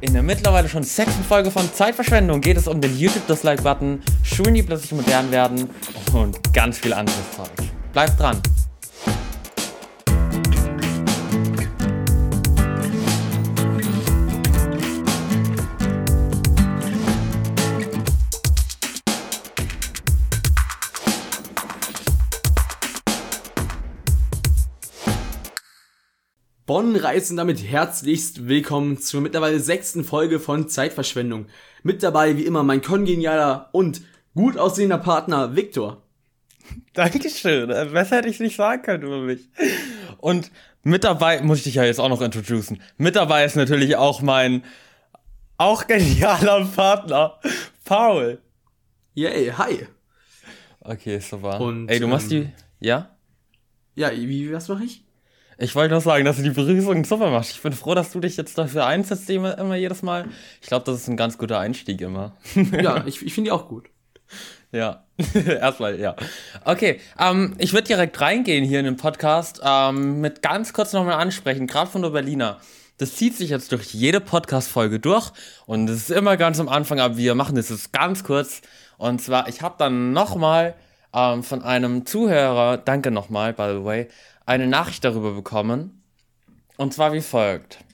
In der mittlerweile schon sechsten Folge von Zeitverschwendung geht es um den YouTube-Dislike-Button, Schulen, die plötzlich modern werden und ganz viel anderes Zeug. Bleibt dran! Bonn reisen damit herzlichst willkommen zur mittlerweile sechsten Folge von Zeitverschwendung. Mit dabei wie immer mein kongenialer und gut aussehender Partner Viktor. Dankeschön. Äh, besser hätte ich nicht sagen können über mich. Und mit dabei, muss ich dich ja jetzt auch noch introducen. Mit dabei ist natürlich auch mein auch genialer Partner, Paul. Yay, hi. Okay, super. Und, Ey, du machst ähm, die, ja? Ja, wie, was mache ich? Ich wollte nur sagen, dass du die Begrüßung super machst. Ich bin froh, dass du dich jetzt dafür einsetzt, immer, immer jedes Mal. Ich glaube, das ist ein ganz guter Einstieg immer. ja, ich, ich finde die auch gut. Ja, erstmal, ja. Okay, ähm, ich würde direkt reingehen hier in den Podcast ähm, mit ganz kurz nochmal ansprechen, gerade von der Berliner. Das zieht sich jetzt durch jede Podcast-Folge durch und es ist immer ganz am Anfang, aber wir machen das jetzt ganz kurz. Und zwar, ich habe dann nochmal ähm, von einem Zuhörer, danke nochmal, by the way, eine Nachricht darüber bekommen. Und zwar wie folgt.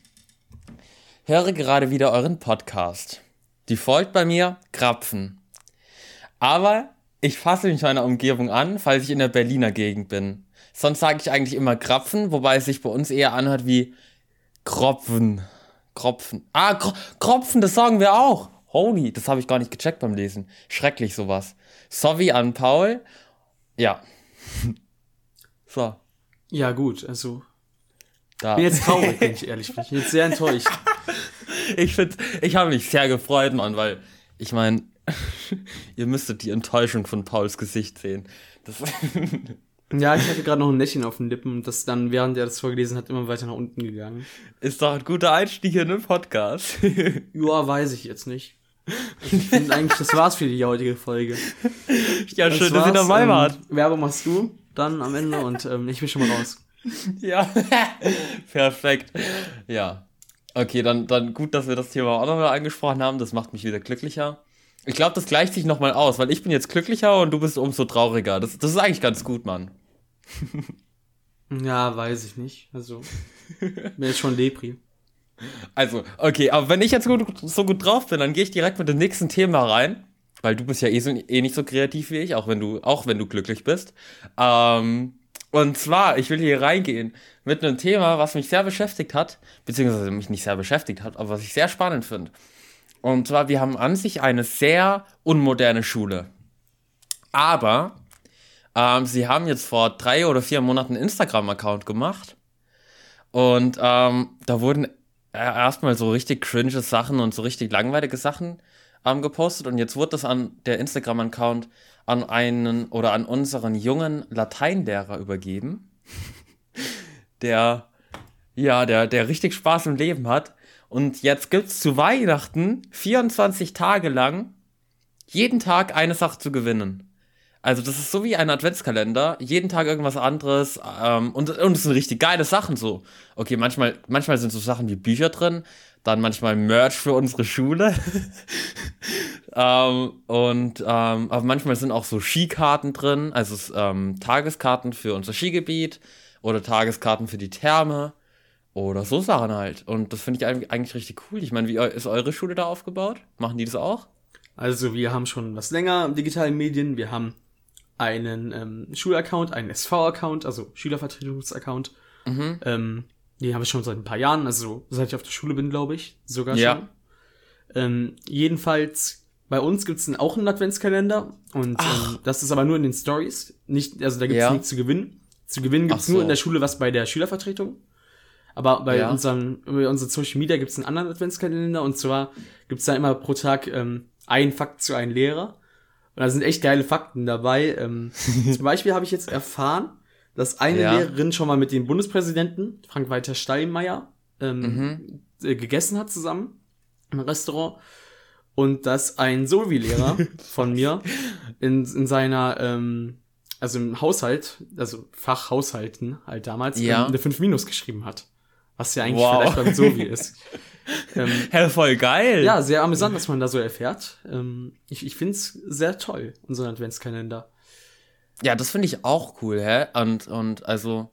Höre gerade wieder euren Podcast. Die folgt bei mir Krapfen. Aber ich fasse mich meiner Umgebung an, falls ich in der Berliner Gegend bin. Sonst sage ich eigentlich immer Krapfen, wobei es sich bei uns eher anhört wie Kropfen. Kropfen. Ah, Kro Kropfen, das sagen wir auch. Holy, das habe ich gar nicht gecheckt beim Lesen. Schrecklich sowas. Sorry an Paul. Ja. so. Ja, gut, also. Da. Bin jetzt traurig, wenn ich ehrlich bin. Ich bin jetzt sehr enttäuscht. ich finde, ich habe mich sehr gefreut, Mann, weil ich meine, ihr müsstet die Enttäuschung von Pauls Gesicht sehen. Ja, ich hatte gerade noch ein Lächeln auf den Lippen das dann, während er das vorgelesen hat, immer weiter nach unten gegangen. Ist doch ein guter Einstieg in den Podcast. ja, weiß ich jetzt nicht. Ich finde eigentlich, das war's für die heutige Folge. Ja, das schön, dass ihr dabei ähm, wart. Werbung machst du dann am Ende und ähm, ich bin schon mal raus. Ja, perfekt. Ja. Okay, dann, dann gut, dass wir das Thema auch nochmal angesprochen haben. Das macht mich wieder glücklicher. Ich glaube, das gleicht sich nochmal aus, weil ich bin jetzt glücklicher und du bist umso trauriger. Das, das ist eigentlich ganz gut, Mann. ja, weiß ich nicht. Also, bin jetzt schon Lepri. Also, okay, aber wenn ich jetzt so gut drauf bin, dann gehe ich direkt mit dem nächsten Thema rein weil du bist ja eh, so, eh nicht so kreativ wie ich, auch wenn du, auch wenn du glücklich bist. Ähm, und zwar, ich will hier reingehen mit einem Thema, was mich sehr beschäftigt hat, beziehungsweise mich nicht sehr beschäftigt hat, aber was ich sehr spannend finde. Und zwar, wir haben an sich eine sehr unmoderne Schule. Aber ähm, sie haben jetzt vor drei oder vier Monaten einen Instagram-Account gemacht. Und ähm, da wurden erstmal so richtig cringe Sachen und so richtig langweilige Sachen ähm, gepostet und jetzt wurde das an der Instagram-Account an einen oder an unseren jungen Lateinlehrer übergeben, der ja, der, der richtig Spaß im Leben hat. Und jetzt gibt es zu Weihnachten 24 Tage lang jeden Tag eine Sache zu gewinnen. Also das ist so wie ein Adventskalender, jeden Tag irgendwas anderes ähm, und, und es sind richtig geile Sachen so. Okay, manchmal, manchmal sind so Sachen wie Bücher drin, dann manchmal Merch für unsere Schule. ähm, und ähm, aber manchmal sind auch so Skikarten drin, also ähm, Tageskarten für unser Skigebiet oder Tageskarten für die Therme oder so Sachen halt. Und das finde ich eigentlich richtig cool. Ich meine, wie ist eure Schule da aufgebaut? Machen die das auch? Also wir haben schon was länger digitalen Medien. Wir haben einen ähm, Schulaccount, einen SV-Account, also Schülervertretungsaccount. Mhm. Ähm, die habe ich schon seit ein paar Jahren, also seit ich auf der Schule bin, glaube ich, sogar ja. schon. Ähm, jedenfalls, bei uns gibt es auch einen Adventskalender und ähm, das ist aber nur in den Stories. Nicht, also da gibt es ja. nichts zu gewinnen. Zu gewinnen gibt es so. nur in der Schule was bei der Schülervertretung. Aber bei ja. unserem, über unsere Social Media gibt es einen anderen Adventskalender und zwar gibt es da immer pro Tag ähm, ein Fakt zu einem Lehrer. Und da sind echt geile Fakten dabei. Ähm, zum Beispiel habe ich jetzt erfahren, dass eine ja. Lehrerin schon mal mit dem Bundespräsidenten, Frank-Walter Steinmeier, ähm, mhm. äh, gegessen hat zusammen im Restaurant. Und dass ein Sovi-Lehrer von mir in, in seiner, ähm, also im Haushalt, also Fachhaushalten halt damals, ja. ähm, eine 5 Minus geschrieben hat. Was ja eigentlich wow. vielleicht beim Sovi ist. ähm, Hä, voll geil. ja, sehr amüsant, was man da so erfährt. Ähm, ich ich finde es sehr toll, unseren Adventskalender. Ja, das finde ich auch cool, hä? Und, und also,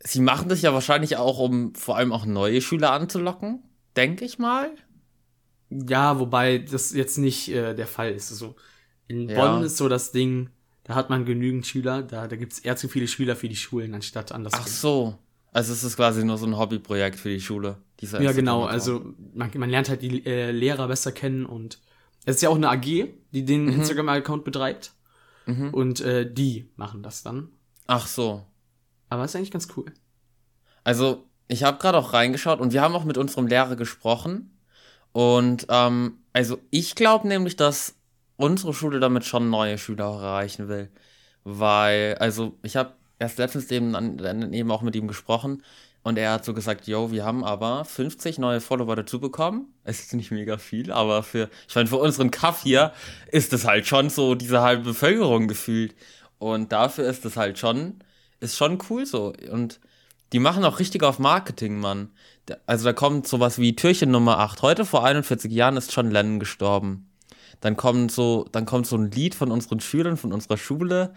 sie machen das ja wahrscheinlich auch, um vor allem auch neue Schüler anzulocken, denke ich mal. Ja, wobei das jetzt nicht äh, der Fall ist. Also in Ja. Bonn ist so das Ding, da hat man genügend Schüler, da, da gibt's eher zu viele Schüler für die Schulen, anstatt andersrum. Ach so. Also es ist quasi nur so ein Hobbyprojekt für die Schule. Dieser Ja, genau. Also man, man lernt halt die äh, Lehrer besser kennen und es ist ja auch eine AG, die den Mhm. Instagram-Account betreibt. Und äh, die machen das dann. Ach so. Aber ist eigentlich ganz cool. Also, ich habe gerade auch reingeschaut und wir haben auch mit unserem Lehrer gesprochen. Und ähm, also ich glaube nämlich, dass unsere Schule damit schon neue Schüler auch erreichen will. Weil, also ich habe erst letztens eben, an- dann eben auch mit ihm gesprochen und er hat so gesagt, yo, wir haben aber 50 neue Follower dazu bekommen. Es ist nicht mega viel, aber für, ich meine, für unseren Kaff hier ist es halt schon so diese halbe Bevölkerung gefühlt. Und dafür ist es halt schon, ist schon cool so. Und die machen auch richtig auf Marketing, Mann. Also da kommt sowas wie Türchen Nummer 8. Heute vor 41 Jahren ist John Lennon gestorben. Dann kommt so, dann kommt so ein Lied von unseren Schülern, von unserer Schule.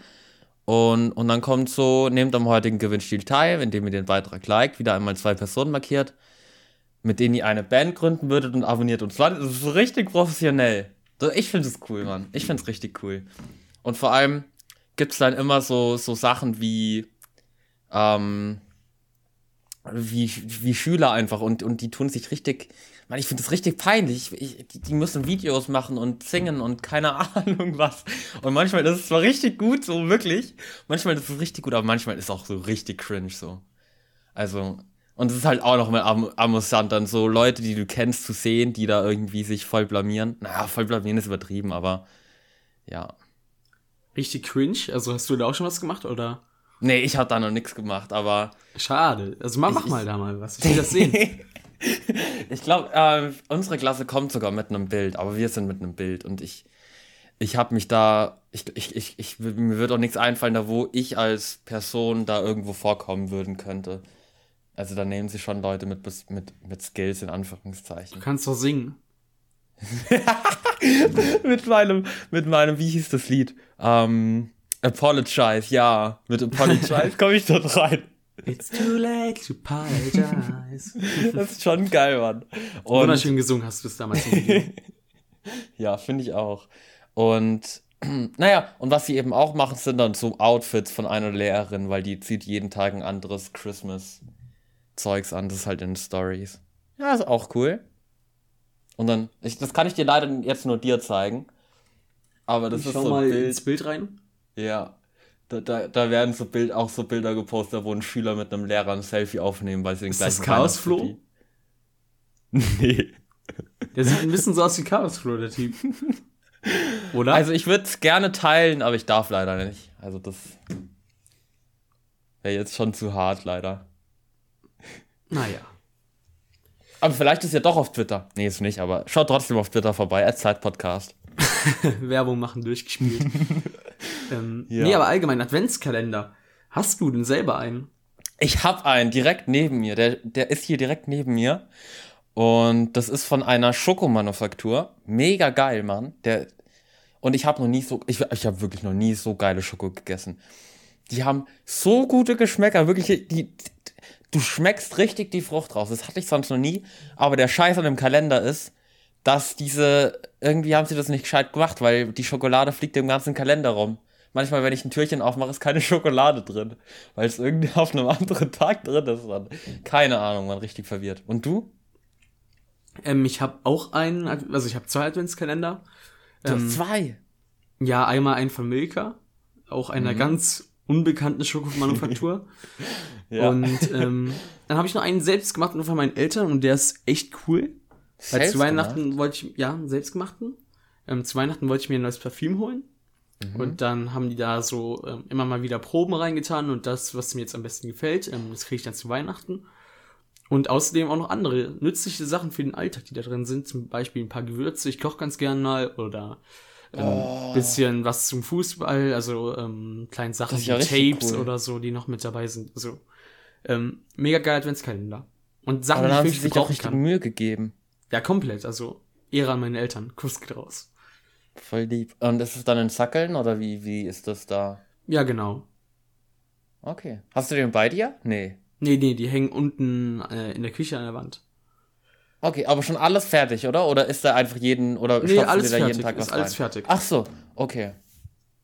Und, und dann kommt so, nehmt am heutigen Gewinnspiel teil, indem ihr den Beitrag liked, wieder einmal zwei Personen markiert, mit denen ihr eine Band gründen würdet und abonniert uns. Das ist richtig professionell. Ich finde es cool, Mann. Ich finde es richtig cool. Und vor allem gibt es dann immer so, so Sachen wie, ähm, wie, wie Schüler einfach und, und die tun sich richtig, man, ich finde das richtig peinlich. Ich, die, die müssen Videos machen und singen und keine Ahnung was. Und manchmal ist es zwar richtig gut, so wirklich. Manchmal ist es richtig gut, aber manchmal ist es auch so richtig cringe so. Also, und es ist halt auch noch mal am, amüsant, dann so Leute, die du kennst, zu sehen, die da irgendwie sich voll blamieren. Naja, voll blamieren ist übertrieben, aber ja. Richtig cringe. Also hast du da auch schon was gemacht oder? Nee, ich habe da noch nichts gemacht, aber Schade. Also mach, mach Ich- mal da mal was. Ich will das sehen. ich glaube, äh, unsere Klasse kommt sogar mit einem Bild, aber wir sind mit einem Bild und ich, ich habe mich da, ich, ich, ich, ich, mir wird auch nichts einfallen, da wo ich als Person da irgendwo vorkommen würden könnte. Also da nehmen sie schon Leute mit, mit, mit Skills in Du Anführungszeichen. kannst doch singen. mit meinem, mit meinem, wie hieß das Lied? Ähm, Apologize, ja. Mit Apologize komme ich dort rein. It's too late to apologize. Das ist schon geil, Mann. Und Wunderschön gesungen hast du es damals. Ja, finde ich auch. Und naja, und was sie eben auch machen, sind dann so Outfits von einer Lehrerin, weil die zieht jeden Tag ein anderes Christmas-Zeugs an. Das ist halt in Stories. Ja, ist auch cool. Und dann, ich, das kann ich dir leider jetzt nur dir zeigen. Aber das Ich ist schau so mal Bild. ins Bild rein. Ja. Da, da, da werden so Bild, auch so Bilder gepostet, wo ein Schüler mit einem Lehrer ein Selfie aufnehmen, weil sie den Ist das gleichen Chaos Flo? Weihnachtshoodie- Nee. Der sieht ein bisschen so aus wie Chaos Flow, der Typ. Oder? Also ich würde es gerne teilen, aber ich darf leider nicht. Also das wäre jetzt schon zu hart, leider. naja. Aber vielleicht ist ja doch auf Twitter. Nee, ist nicht, aber schaut trotzdem auf Twitter vorbei, Zeitpodcast. Werbung machen durchgespielt. ähm, Ja. Nee, aber allgemein, Adventskalender. Hast du denn selber einen? Ich hab einen direkt neben mir. Der, der ist hier direkt neben mir. Und das ist von einer Schokomanufaktur. Mega geil, Mann. Der, und ich habe noch nie so, ich, ich habe wirklich noch nie so geile Schoko gegessen. Die haben so gute Geschmäcker, wirklich, die, die, du schmeckst richtig die Frucht raus. Das hatte ich sonst noch nie. Aber der Scheiß an dem Kalender ist, dass diese, irgendwie haben sie das nicht gescheit gemacht, weil die Schokolade fliegt im ganzen Kalender rum. Manchmal, wenn ich ein Türchen aufmache, ist keine Schokolade drin, weil es irgendwie auf einem anderen Tag drin ist. Dann. Keine Ahnung, man richtig verwirrt. Und du? Ähm, ich habe auch einen, also ich habe zwei Adventskalender. Du Ähm, hast zwei. Ja, einmal einen von Milka, auch einer ganz unbekannten Schokomanufaktur. Und ähm, dann habe ich noch einen selbst gemacht von meinen Eltern und der ist echt cool. Weil zu Weihnachten wollte ich, ja, einen selbstgemachten. Ähm, zu Weihnachten wollte ich mir ein neues Parfüm holen. Mhm. Und dann haben die da so ähm, immer mal wieder Proben reingetan und das, was mir jetzt am besten gefällt, ähm, das kriege ich dann zu Weihnachten. Und außerdem auch noch andere nützliche Sachen für den Alltag, die da drin sind. Zum Beispiel ein paar Gewürze, ich koche ganz gern mal. Oder ein Oh. bisschen was zum Fußball, also ähm, kleine Sachen wie ja Tapes cool. oder so, die noch mit dabei sind. Also ähm, mega geil Adventskalender. Und Sachen, Aber dann die haben ich sie wirklich sich auch richtig kann. Mühe gegeben. Ja, komplett. Also, Ehre an meine Eltern. Kuss geht raus. Voll lieb. Und ist es dann in Sackeln oder wie, wie ist das da? Ja, genau. Okay. Hast du den bei dir? Nee. Nee, nee, die hängen unten äh, in der Küche an der Wand. Okay, aber schon alles fertig, oder? Oder ist da einfach jeden oder Nee, alles da jeden fertig, Tag was ist alles rein? fertig. Ach so, okay.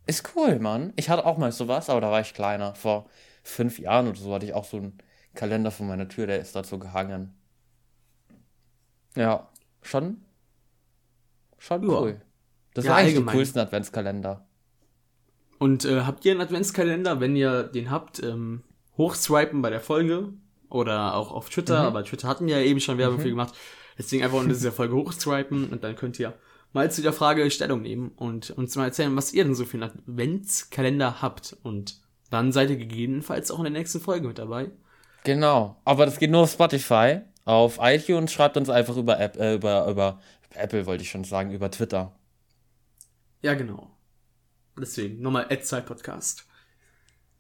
Ist cool, Mann. Ich hatte auch mal sowas, aber da war ich kleiner. Vor fünf Jahren oder so hatte ich auch so einen Kalender vor meiner Tür, der ist dazu gehangen. Ja, schon. Schon Ja. cool. Das Ja, war eigentlich allgemein. die coolsten Adventskalender. Und äh, habt ihr einen Adventskalender? Wenn ihr den habt, ähm, hochswipen bei der Folge oder auch auf Twitter. Mhm. Aber Twitter hatten wir ja eben schon Werbung für gemacht. Deswegen einfach unter dieser Folge hochswipen und dann könnt ihr mal zu der Frage Stellung nehmen und uns mal erzählen, was ihr denn so für einen Adventskalender habt. Und dann seid ihr gegebenenfalls auch in der nächsten Folge mit dabei. Genau. Aber das geht nur auf Spotify. Auf iTunes schreibt uns einfach über App, äh, über, über Apple wollte ich schon sagen, über Twitter. Ja, genau. Deswegen, nochmal Ad-Zeit-Podcast.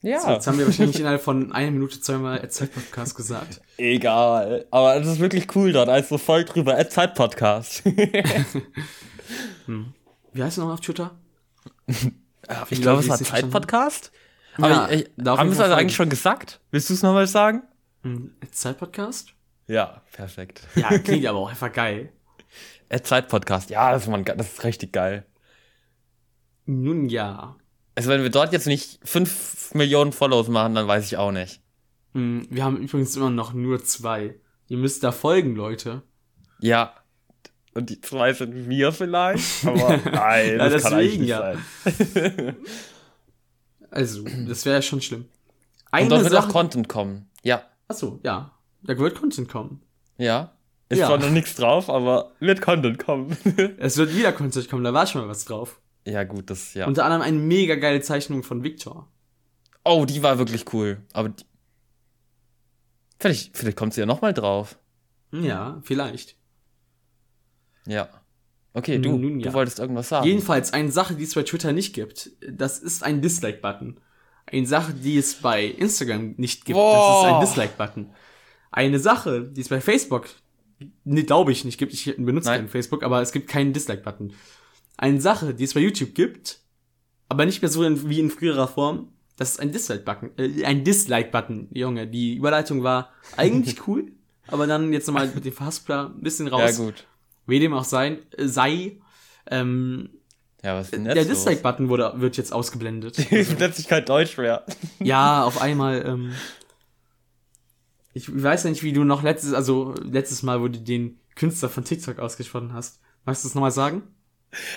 Ja. So, jetzt haben wir wahrscheinlich innerhalb von einer Minute zweimal Ad-Zeit-Podcast gesagt. Egal. Aber es ist wirklich cool dort. Also folgt drüber. At Zeit Podcast. Wie heißt er nochmal auf Twitter? ich die glaube, es war Zeit-Podcast. Ja, Aber ich, ich, haben wir es also eigentlich schon gesagt? Willst du es nochmal sagen? Hm, Ad-Zeit-Podcast? Ja, perfekt. Ja, klingt aber auch einfach geil. Zeit Podcast. Ja, das ist, man, das ist richtig geil. Nun ja. Also wenn wir dort jetzt nicht 5 Millionen Follows machen, dann weiß ich auch nicht. Hm, Wir haben übrigens immer noch nur zwei. Ihr müsst da folgen, Leute. Ja. Und die zwei sind wir vielleicht. Aber nein, Ja, das kann eigentlich nicht ja. sein. Also, das wäre ja schon schlimm. Und Eine dort wird auch Sache. Content kommen. Ja. Achso, ja. Da wird Content kommen. Ja. Ist Ja. zwar noch nichts drauf, aber wird Content kommen. Es wird wieder Content kommen, da war schon mal was drauf. Ja, gut, das, ja. Unter anderem eine mega geile Zeichnung von Victor. Oh, die war wirklich cool. Aber die, vielleicht, vielleicht kommt sie ja nochmal drauf. Ja, vielleicht. Ja. Okay, du, Nun ja. du wolltest irgendwas sagen. Jedenfalls eine Sache, die es bei Twitter nicht gibt, das ist ein Dislike-Button. Eine Sache, die es bei Instagram nicht gibt, Boah. das ist ein Dislike-Button. Eine Sache, die es bei Facebook, ne, glaube ich nicht gibt, ich benutze Nein. keinen Facebook, aber es gibt keinen Dislike-Button. Eine Sache, die es bei YouTube gibt, aber nicht mehr so in, wie in früherer Form, das ist ein Dislike-Button. Äh, ein Dislike-Button, Junge. Die Überleitung war eigentlich cool, aber dann jetzt nochmal mit dem Verhaspler ein bisschen ja, raus. gut. Wie dem auch sein, äh, sei, ähm, Ja, was ist denn jetzt der? Dislike-Button wurde, wird jetzt ausgeblendet. Plötzlich kein Deutsch mehr. ja, auf einmal, ähm, ich weiß ja nicht, wie du noch letztes, also letztes Mal, wo du den Künstler von TikTok ausgesprochen hast. Magst du es nochmal sagen?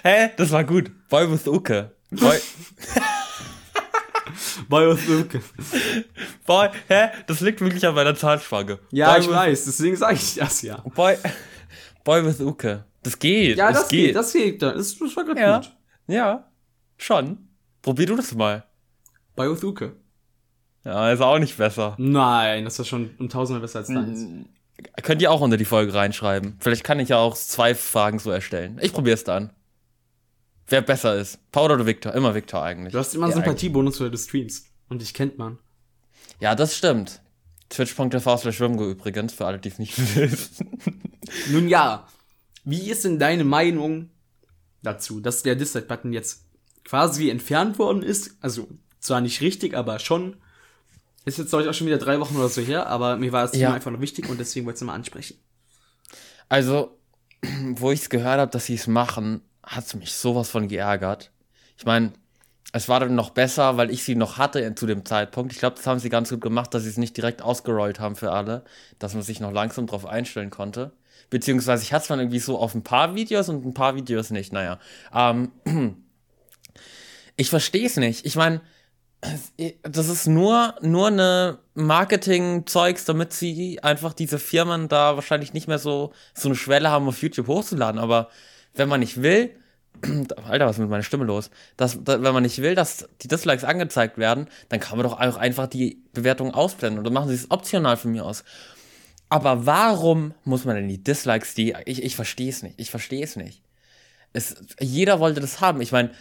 Hä? Das war gut. Boy with Uke. Boy, Boy with Luke. Boy, hä? Das liegt wirklich an meiner Zahnspange. Ja, Boy ich with, weiß, deswegen sage ich das ja. Boy, Boy with Uke. Das geht. Ja, das, das geht, das geht. Das, das war gerade Ja. gut. Ja, schon. Probier du das mal. Boy with Luke. Ja, ist auch nicht besser. Nein, das ist schon um tausendmal besser als deins. Könnt ihr auch unter die Folge reinschreiben. Vielleicht kann ich ja auch zwei Fragen so erstellen. Ich probier's dann. Wer besser ist. Paul oder Victor? Immer Victor eigentlich. Du hast immer einen Sympathiebonus, weil du streamst. Und dich kennt man. Ja, das stimmt. Twitch.tv slash Wimgo übrigens, für alle, die es nicht wissen. Nun ja, wie ist denn deine Meinung dazu, dass der Dislike-Button jetzt quasi entfernt worden ist? Also, zwar nicht richtig, aber schon. Ist jetzt, glaube ich, auch schon wieder drei Wochen oder so her, aber mir war das Ja. Einfach noch wichtig und deswegen wollte ich es mal ansprechen. Also, wo ich es gehört habe, dass sie es machen, hat es mich sowas von geärgert. Ich meine, es war dann noch besser, weil ich sie noch hatte zu dem Zeitpunkt. Ich glaube, das haben sie ganz gut gemacht, dass sie es nicht direkt ausgerollt haben für alle, dass man sich noch langsam drauf einstellen konnte. Beziehungsweise ich hatte es dann irgendwie so auf ein paar Videos und ein paar Videos nicht. Naja, ähm, ich verstehe es nicht. Ich meine, das ist nur, nur eine Marketing-Zeugs, damit sie einfach diese Firmen da wahrscheinlich nicht mehr so, so eine Schwelle haben, auf YouTube hochzuladen. Aber wenn man nicht will, Alter, was ist mit meiner Stimme los? Dass, da, wenn man nicht will, dass die Dislikes angezeigt werden, dann kann man doch auch einfach die Bewertung ausblenden oder machen sie es optional von mir aus. Aber warum muss man denn die Dislikes, die, ich, ich verstehe es nicht, ich verstehe es nicht. Jeder wollte das haben. Ich meine,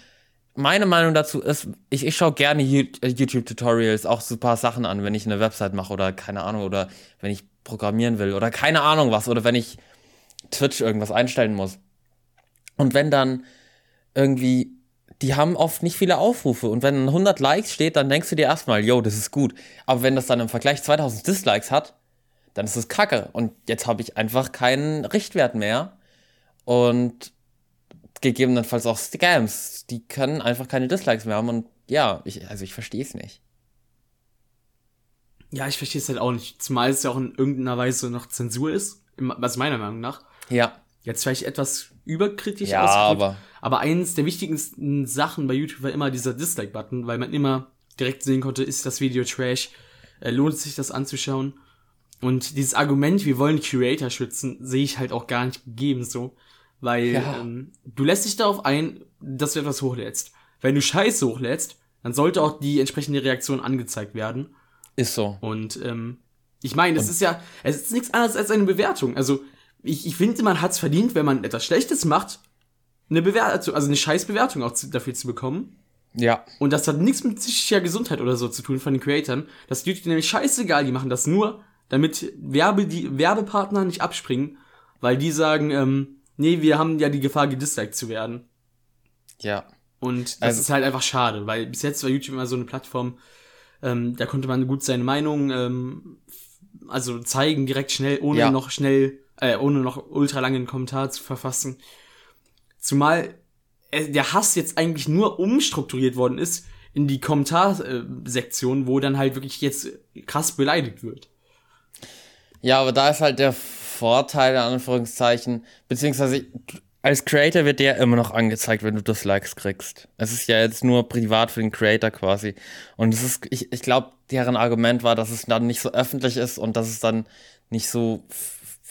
meine Meinung dazu ist, ich, ich schaue gerne YouTube-Tutorials, auch so ein paar Sachen an, wenn ich eine Website mache oder keine Ahnung, oder wenn ich programmieren will oder keine Ahnung was, oder wenn ich Twitch irgendwas einstellen muss. Und wenn dann irgendwie, die haben oft nicht viele Aufrufe und wenn 100 Likes steht, dann denkst du dir erstmal, yo, das ist gut. Aber wenn das dann im Vergleich 2000 Dislikes hat, dann ist es kacke. Und jetzt habe ich einfach keinen Richtwert mehr. Und gegebenenfalls auch Scams. Die können einfach keine Dislikes mehr haben. Und ja, ich, also ich verstehe es nicht. Ja, ich verstehe es halt auch nicht. Zumal es ja auch in irgendeiner Weise noch Zensur ist. Was meiner Meinung nach. Ja. Jetzt vielleicht etwas überkritisch ja, aber aber eins der wichtigsten Sachen bei YouTube war immer dieser Dislike-Button, weil man immer direkt sehen konnte, ist das Video Trash, äh, lohnt es sich das anzuschauen. Und dieses Argument, wir wollen Creator schützen, sehe ich halt auch gar nicht gegeben so. Weil ja. ähm, du lässt dich darauf ein, dass du etwas hochlädst. Wenn du Scheiße hochlädst, dann sollte auch die entsprechende Reaktion angezeigt werden. Ist so. Und ähm, ich meine, das ist ja, es ist nichts anderes als eine Bewertung. Also ich, ich finde, man hat es verdient, wenn man etwas Schlechtes macht, eine Bewertung, also eine Scheißbewertung auch zu, dafür zu bekommen. Ja. Und das hat nichts mit psychischer Gesundheit oder so zu tun von den Creatoren. Das ist nämlich scheißegal, die machen das nur, damit Werbe, die Werbepartner nicht abspringen, weil die sagen, ähm, nee, wir haben ja die Gefahr, gedisliked zu werden. Ja. Und das also, ist halt einfach schade, weil bis jetzt war YouTube immer so eine Plattform, ähm, da konnte man gut seine Meinung ähm, also zeigen, direkt schnell, ohne ja. noch schnell, äh, ohne noch ultra langen Kommentar zu verfassen. Zumal äh, der Hass jetzt eigentlich nur umstrukturiert worden ist in die Kommentarsektion, wo dann halt wirklich jetzt krass beleidigt wird. Ja, aber da ist halt der Vorteil, in Anführungszeichen, beziehungsweise als Creator wird der immer noch angezeigt, wenn du Dislikes kriegst. Es ist ja jetzt nur privat für den Creator quasi. Und es ist, ich, ich glaube, deren Argument war, dass es dann nicht so öffentlich ist und dass es dann nicht so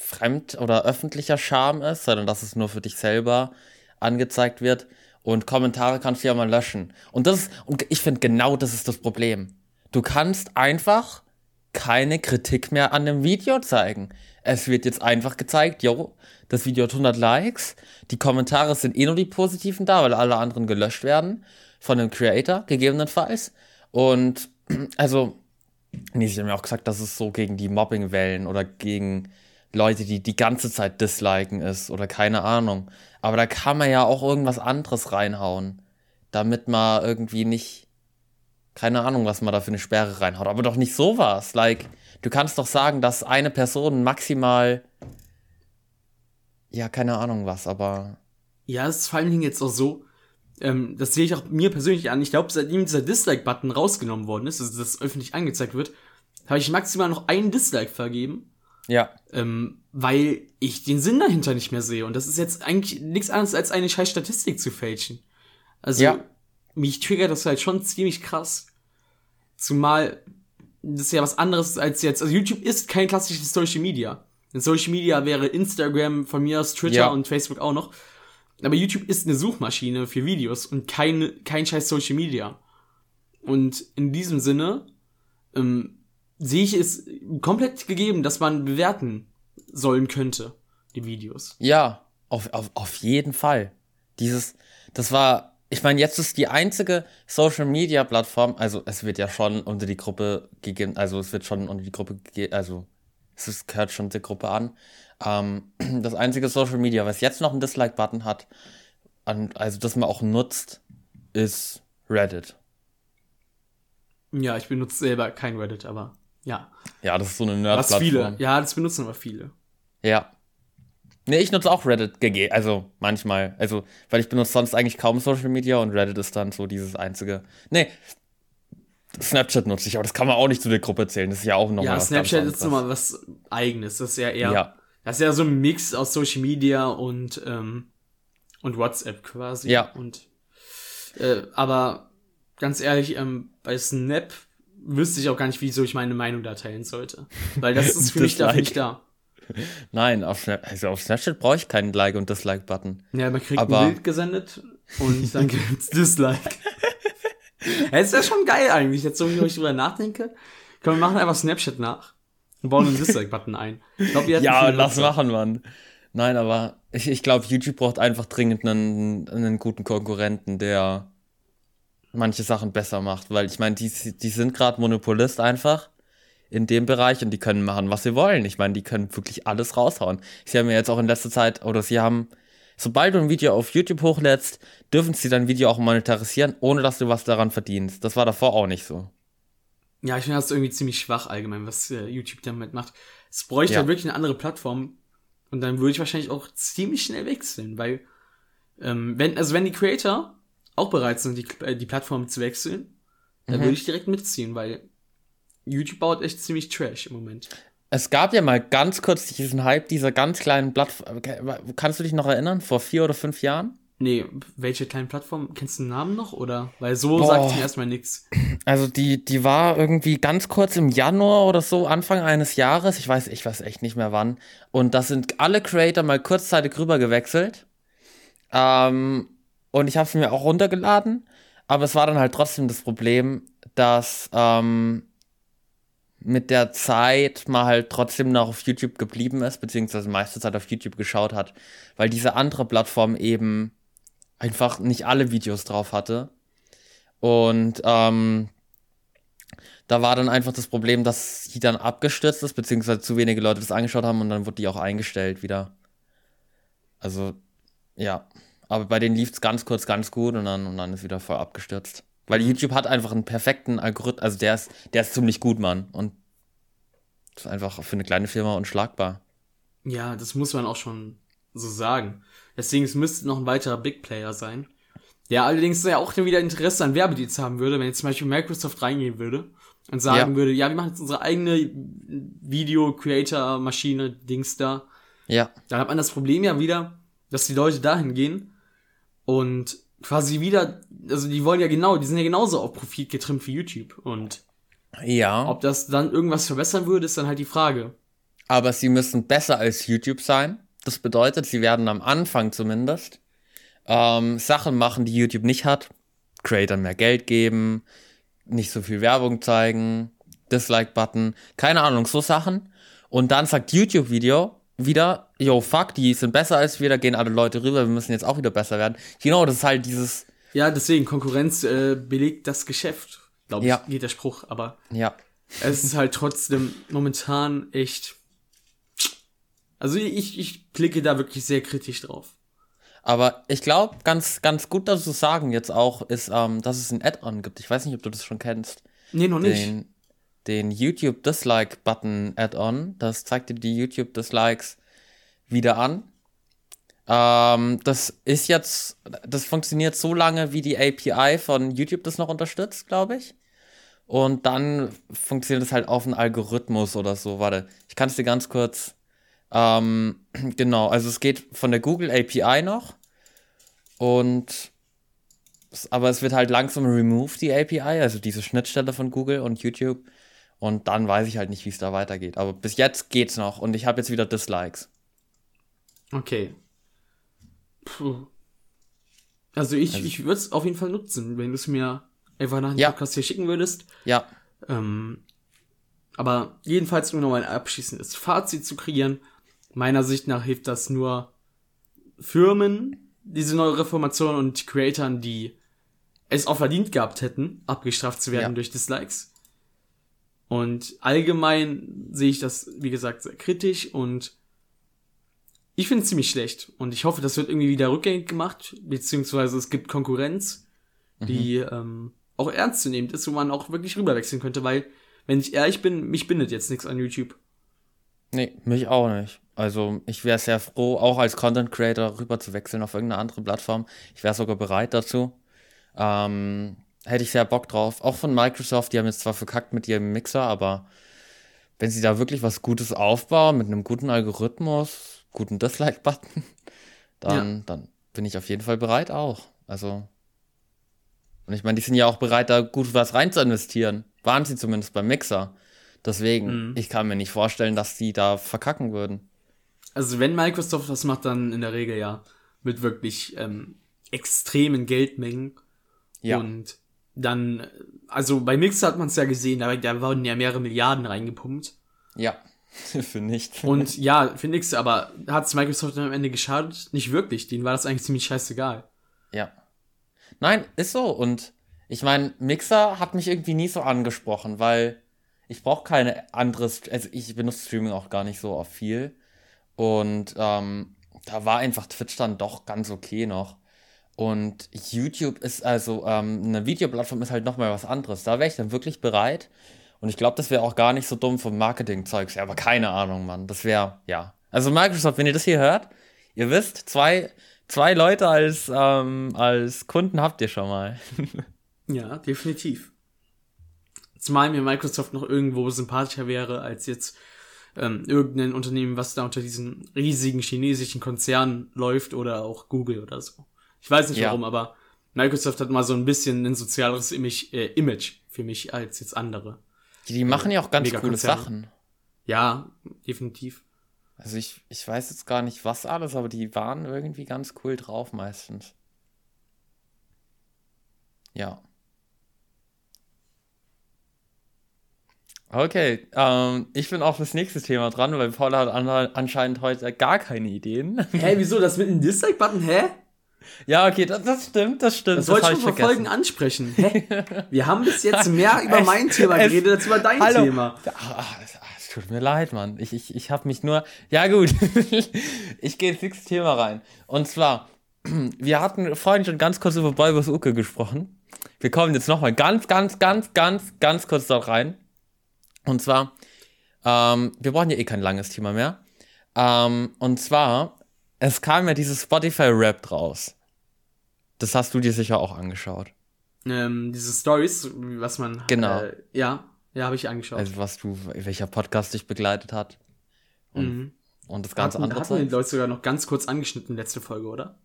fremd oder öffentlicher Charme ist, sondern dass es nur für dich selber angezeigt wird. Und Kommentare kannst du ja mal löschen. Und das ist, und ich finde genau das ist das Problem. Du kannst einfach keine Kritik mehr an dem Video zeigen. Es wird jetzt einfach gezeigt, jo, das Video hat 100 Likes, die Kommentare sind eh nur die positiven da, weil alle anderen gelöscht werden von dem Creator, gegebenenfalls. Und also, nee, sie haben ja auch gesagt, dass es so gegen die Mobbingwellen oder gegen Leute, die die ganze Zeit disliken ist oder keine Ahnung. Aber da kann man ja auch irgendwas anderes reinhauen, damit man irgendwie nicht, keine Ahnung, was man da für eine Sperre reinhaut. Aber doch nicht sowas. Like, du kannst doch sagen, dass eine Person maximal, ja, keine Ahnung was, aber. Ja, es ist vor allen Dingen jetzt auch so, ähm, das sehe ich auch mir persönlich an. Ich glaube, seitdem dieser Dislike-Button rausgenommen worden ist, also das öffentlich angezeigt wird, habe ich maximal noch einen Dislike vergeben. Ja. Ähm, weil ich den Sinn dahinter nicht mehr sehe. Und das ist jetzt eigentlich nichts anderes als eine scheiß Statistik zu fälschen. Also, ja. mich triggert das halt schon ziemlich krass. Zumal das ist ja was anderes als jetzt. Also YouTube ist kein klassisches Social Media. In Social Media wäre Instagram von mir aus Twitter ja. und Facebook auch noch. Aber YouTube ist eine Suchmaschine für Videos und kein, kein scheiß Social Media. Und in diesem Sinne ähm, sehe ich es komplett gegeben, dass man bewerten sollen könnte, die Videos. Ja, auf, auf, auf jeden Fall. Dieses, das war, ich meine, jetzt ist die einzige Social Media Plattform, also es wird ja schon unter die Gruppe gegeben, also es wird schon unter die Gruppe gegeben, also es ist, gehört schon der Gruppe an. Ähm, das einzige Social Media, was jetzt noch einen Dislike-Button hat, also das man auch nutzt, ist Reddit. Ja, ich benutze selber kein Reddit, aber ja. Ja, das ist so eine nerd Was viele. Ja, das benutzen aber viele. Ja. Nee, ich nutze auch Reddit GG, also manchmal. Also, weil ich benutze sonst eigentlich kaum Social Media und Reddit ist dann so dieses einzige. Nee, Snapchat nutze ich, aber das kann man auch nicht zu der Gruppe zählen. Das ist ja auch nochmal ja, was Snapchat ist nochmal was eigenes. Das ist ja eher. Ja. Das ist ja so ein Mix aus Social Media und, ähm, und WhatsApp quasi. Ja. Und äh, aber ganz ehrlich, ähm, bei Snap wüsste ich auch gar nicht, wieso ich meine Meinung da teilen sollte. Weil das ist für mich dafür nicht da. Nein, auf, also auf Snapchat brauche ich keinen Like- und Dislike-Button. Ja, man kriegt Aber ein Bild gesendet und dann gibt's Dislike. Es ist ja schon geil eigentlich, jetzt so, wie ich drüber nachdenke. Komm, wir machen einfach Snapchat nach und bauen einen Dislike-Button ein. Ich glaub, ja, lass machen, Mann. Nein, aber ich, ich glaube, YouTube braucht einfach dringend einen, einen guten Konkurrenten, der manche Sachen besser macht, weil ich meine, die, die sind gerade Monopolist einfach in dem Bereich und die können machen, was sie wollen. Ich meine, die können wirklich alles raushauen. Sie haben ja jetzt auch in letzter Zeit, oder sie haben, sobald du ein Video auf YouTube hochlädst, dürfen sie dein Video auch monetarisieren, ohne dass du was daran verdienst. Das war davor auch nicht so. Ja, ich finde das irgendwie ziemlich schwach allgemein, was äh, YouTube damit macht. Es bräuchte ja. halt wirklich eine andere Plattform und dann würde ich wahrscheinlich auch ziemlich schnell wechseln, weil ähm, wenn, also wenn die Creator auch bereit sind, die, äh, die Plattform zu wechseln, dann mhm. würde ich direkt mitziehen, weil YouTube baut echt ziemlich Trash im Moment. Es gab ja mal ganz kurz diesen Hype dieser ganz kleinen Plattform. Kannst du dich noch erinnern? Vor vier oder fünf Jahren? Nee, welche kleinen Plattform? Kennst du den Namen noch? Oder? Weil so Boah. sagt mir erstmal nichts. Also die, die war irgendwie ganz kurz im Januar oder so, Anfang eines Jahres. Ich weiß, ich weiß echt nicht mehr wann. Und da sind alle Creator mal kurzzeitig rüber gewechselt. Ähm, und ich habe sie mir auch runtergeladen. Aber es war dann halt trotzdem das Problem, dass ähm, mit der Zeit mal halt trotzdem noch auf YouTube geblieben ist, beziehungsweise meiste Zeit auf YouTube geschaut hat, weil diese andere Plattform eben einfach nicht alle Videos drauf hatte. Und ähm, da war dann einfach das Problem, dass sie dann abgestürzt ist, beziehungsweise zu wenige Leute das angeschaut haben und dann wurde die auch eingestellt wieder. Also, ja. Aber bei denen lief es ganz kurz ganz gut und dann, und dann ist wieder voll abgestürzt. Weil YouTube hat einfach einen perfekten Algorithmus, also der ist, der ist ziemlich gut, Mann. Und das ist einfach für eine kleine Firma unschlagbar. Ja, das muss man auch schon so sagen. Deswegen, es müsste noch ein weiterer Big Player sein. Der allerdings ja auch wieder Interesse an Werbedienst haben würde, wenn jetzt zum Beispiel Microsoft reingehen würde und sagen ja. würde, ja, wir machen jetzt unsere eigene Video-Creator-Maschine, Dings da. Ja. Dann hat man das Problem ja wieder, dass die Leute dahin gehen und quasi wieder, also die wollen ja genau, die sind ja genauso auf Profit getrimmt wie YouTube und ja. Ob das dann irgendwas verbessern würde, ist dann halt die Frage. Aber sie müssen besser als YouTube sein. Das bedeutet, sie werden am Anfang zumindest ähm, Sachen machen, die YouTube nicht hat. Creators mehr Geld geben, nicht so viel Werbung zeigen, Dislike-Button, keine Ahnung, so Sachen. Und dann sagt YouTube-Video, wieder, yo, fuck, die sind besser als wir, da gehen alle Leute rüber, wir müssen jetzt auch wieder besser werden. Genau, das ist halt dieses. Ja, deswegen, Konkurrenz äh, belegt das Geschäft, glaube ich, ja. geht der Spruch, aber. Ja. Es ist halt trotzdem momentan echt. Also ich, ich blicke da wirklich sehr kritisch drauf. Aber ich glaube, ganz, ganz gut, dass du sagen jetzt auch, ist, ähm, dass es ein Add-on gibt. Ich weiß nicht, ob du das schon kennst. Nee, noch nicht. Den, den YouTube Dislike Button Add-on. Das zeigt dir die YouTube Dislikes wieder an. Ähm, das ist jetzt, das funktioniert so lange, wie die API von YouTube das noch unterstützt, glaube ich. Und dann funktioniert es halt auf einen Algorithmus oder so. Warte, ich kann es dir ganz kurz. Ähm, genau, also es geht von der Google API noch. Und aber es wird halt langsam removed, die API, also diese Schnittstelle von Google und YouTube. Und dann weiß ich halt nicht, wie es da weitergeht. Aber bis jetzt geht's noch und ich habe jetzt wieder Dislikes. Okay. Puh. Also ich, also, ich würde es auf jeden Fall nutzen, wenn du es mir einfach nach dem ja. Podcast hier schicken würdest. Ja. Ähm, aber jedenfalls nur noch ein abschließendes Fazit zu kreieren. Meiner Sicht nach hilft das nur Firmen, diese neue Reformation und Creatoren, die es auch verdient gehabt hätten, abgestraft zu werden ja. durch Dislikes. Und allgemein sehe ich das, wie gesagt, sehr kritisch und ich finde es ziemlich schlecht. Und ich hoffe, das wird irgendwie wieder rückgängig gemacht, beziehungsweise es gibt Konkurrenz, die mhm. ähm, auch ernst zu nehmen ist, wo man auch wirklich rüberwechseln könnte, weil, wenn ich ehrlich bin, mich bindet jetzt nichts an YouTube. Nee, mich auch nicht. Also ich wäre sehr froh, auch als Content Creator rüber zu wechseln auf irgendeine andere Plattform. Ich wäre sogar bereit dazu. Ähm, hätte ich sehr Bock drauf. Auch von Microsoft, die haben jetzt zwar verkackt mit ihrem Mixer, aber wenn sie da wirklich was Gutes aufbauen, mit einem guten Algorithmus, guten Dislike-Button, dann, ja. dann bin ich auf jeden Fall bereit auch. Also. Und ich meine, die sind ja auch bereit, da gut was rein zu investieren. Waren sie zumindest beim Mixer. Deswegen, mhm. ich kann mir nicht vorstellen, dass die da verkacken würden. Also wenn Microsoft das macht, dann in der Regel ja mit wirklich ähm, extremen Geldmengen. Ja. Und dann, also bei Mixer hat man es ja gesehen, da, da wurden ja mehrere Milliarden reingepumpt. Ja, für nichts. Und ja, für nichts, aber hat es Microsoft dann am Ende geschadet? Nicht wirklich, denen war das eigentlich ziemlich scheißegal. Ja. Nein, ist so und Ich meine, Mixer hat mich irgendwie nie so angesprochen, weil ich brauche keine anderes, also ich benutze Streaming auch gar nicht so oft viel. Und ähm, da war einfach Twitch dann doch ganz okay noch. Und YouTube ist also, ähm, eine Videoplattform ist halt nochmal was anderes. Da wäre ich dann wirklich bereit. Und ich glaube, das wäre auch gar nicht so dumm vom Marketing-Zeugs. Ja, aber keine Ahnung, Mann. Das wäre, ja. Also Microsoft, wenn ihr das hier hört, ihr wisst, zwei, zwei Leute als, ähm, als Kunden habt ihr schon mal. ja, definitiv. Zumal mir Microsoft noch irgendwo sympathischer wäre als jetzt ähm, irgendein Unternehmen, was da unter diesen riesigen chinesischen Konzernen läuft oder auch Google oder so. Ich weiß nicht ja. warum, aber Microsoft hat mal so ein bisschen ein sozialeres Image, äh, Image für mich als jetzt andere. Die, die machen ja auch ganz coole Sachen. Ja, definitiv. Also ich, ich weiß jetzt gar nicht was alles, aber die waren irgendwie ganz cool drauf meistens. Ja. Okay, ähm, ich bin auch fürs nächste Thema dran, weil Paula hat an, anscheinend heute gar keine Ideen. Hä, wieso? Das mit dem Dislike-Button, hä? Ja, okay, das, das stimmt, das stimmt. Das, das wollte ich schon vor Folgen ansprechen. Hä? Wir haben bis jetzt mehr über mein Thema geredet als über dein Hallo. Thema. Ach, es tut mir leid, Mann. Ich, ich, ich habe mich nur. Ja, gut. ich gehe ins nächste Thema rein. Und zwar, wir hatten vorhin schon ganz kurz über Boybus Uke gesprochen. Wir kommen jetzt nochmal ganz, ganz, ganz, ganz, ganz kurz dort rein. Und zwar, ähm, wir brauchen ja eh kein langes Thema mehr. Ähm, und zwar, es kam ja dieses Spotify-Rap raus. Das hast du dir sicher auch angeschaut. Ähm, diese Stories, was man. Genau. Äh, ja, ja, habe ich angeschaut. Also, was du, welcher Podcast dich begleitet hat. Und, mhm. und das ganze hatten, andere. Hatten die Leute sogar noch ganz kurz angeschnitten, letzte Folge, oder?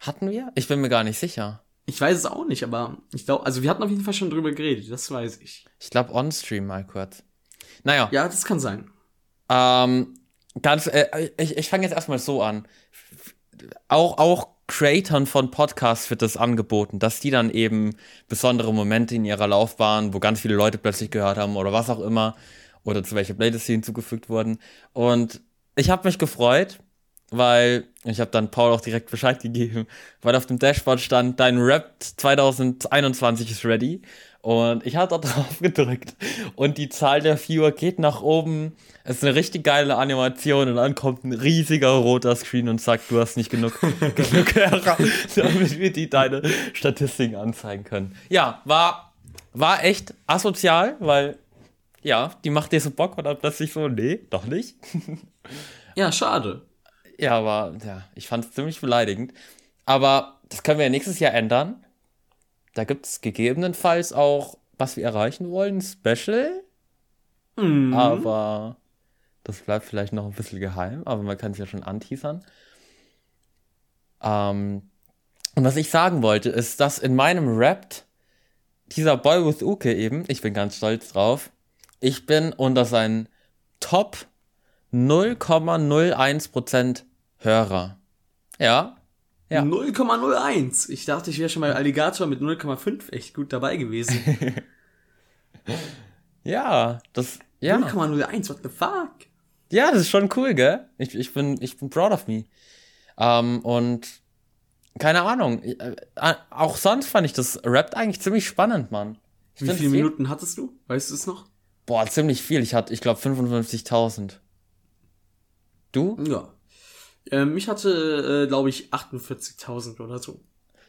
Hatten wir? Ich bin mir gar nicht sicher. Ich weiß es auch nicht, aber ich glaube, also wir hatten auf jeden Fall schon drüber geredet, das weiß ich. Ich glaube on-stream mal kurz. Naja. Ja, das kann sein. Ähm, ganz, äh, ich, ich fange jetzt erstmal so an. Auch, auch Creatern von Podcasts wird das angeboten, dass die dann eben besondere Momente in ihrer Laufbahn, wo ganz viele Leute plötzlich gehört haben oder was auch immer, oder zu welcher Playlist sie hinzugefügt wurden. Und ich habe mich gefreut, weil ich habe dann Paul auch direkt Bescheid gegeben, weil auf dem Dashboard stand, dein Rap 2021 ist ready. Und ich habe da drauf gedrückt und die Zahl der Viewer geht nach oben. Es ist eine richtig geile Animation und dann kommt ein riesiger roter Screen und sagt, du hast nicht genug, genug Hörer, damit wir die deine Statistiken anzeigen können. Ja, war, war echt asozial, weil ja, die macht dir so Bock und dann plötzlich so, nee, doch nicht. ja, schade. Ja, aber ja, ich fand es ziemlich beleidigend. Aber das können wir ja nächstes Jahr ändern. Da gibt es gegebenenfalls auch, was wir erreichen wollen, Special. Mhm. Aber das bleibt vielleicht noch ein bisschen geheim, aber man kann es ja schon anteasern. Ähm, und was ich sagen wollte, ist, dass in meinem Rap dieser Boy with Uke eben, ich bin ganz stolz drauf, ich bin unter seinen Top 0,01% Hörer. Ja, ja. 0,01. Ich dachte, ich wäre schon mal Alligator mit 0,5 echt gut dabei gewesen. ja, das. Ja. 0,01, what the fuck? Ja, das ist schon cool, gell? Ich, ich, bin, ich bin proud of me. Ähm, und keine Ahnung. Äh, auch sonst fand ich das Rap eigentlich ziemlich spannend, Mann. Ich Wie viele Minuten hattest du? Weißt du es noch? Boah, ziemlich viel. Ich hatte, ich glaube, 55.000. Du? Ja. Ähm, ich hatte, äh, glaube ich, 48.000 oder so.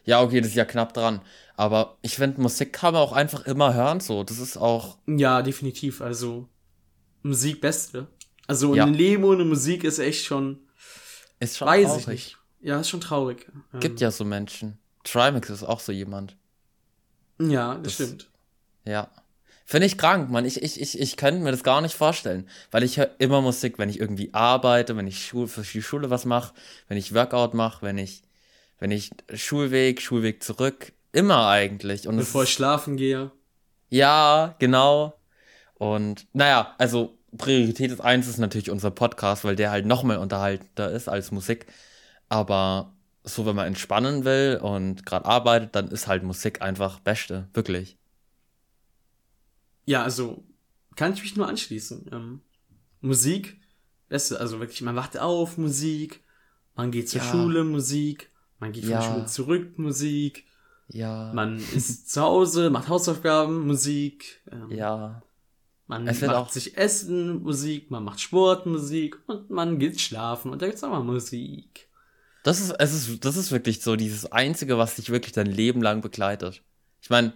Ja, okay, das ist ja knapp dran. Aber ich finde, Musik kann man auch einfach immer hören, so. Das ist auch. Ja, definitiv. Also, Musik Beste. Also, ja. ein Leben ohne Musik ist echt schon. Ist schon weiß traurig. ich nicht. Ja, ist schon traurig. Gibt ähm. ja so Menschen. Trimax ist auch so jemand. Ja, das, das stimmt. Ja. Finde ich krank, man. Ich, ich, ich, ich könnte mir das gar nicht vorstellen. Weil ich höre immer Musik, wenn ich irgendwie arbeite, wenn ich Schul für die Schule was mache, wenn ich Workout mache, wenn ich, wenn ich Schulweg, Schulweg zurück. Immer eigentlich. Und Bevor ich schlafen gehe. Ja, genau. Und naja, also Priorität ist eins ist natürlich unser Podcast, weil der halt noch mehr unterhaltender ist als Musik. Aber so, wenn man entspannen will und gerade arbeitet, dann ist halt Musik einfach Beste, wirklich. Ja, also kann ich mich nur anschließen. Ähm, Musik, beste, also wirklich, man wacht auf, Musik, man geht zur ja. Schule, Musik, man geht von ja. der Schule zurück, Musik. Ja. Man ist zu Hause, macht Hausaufgaben, Musik. Ähm, ja. Man Es macht auch- sich Essen, Musik, man macht Sport, Musik und man geht schlafen und da gibt's auch mal Musik. Das ist, es ist, das ist wirklich so dieses Einzige, was dich wirklich dein Leben lang begleitet. Ich meine,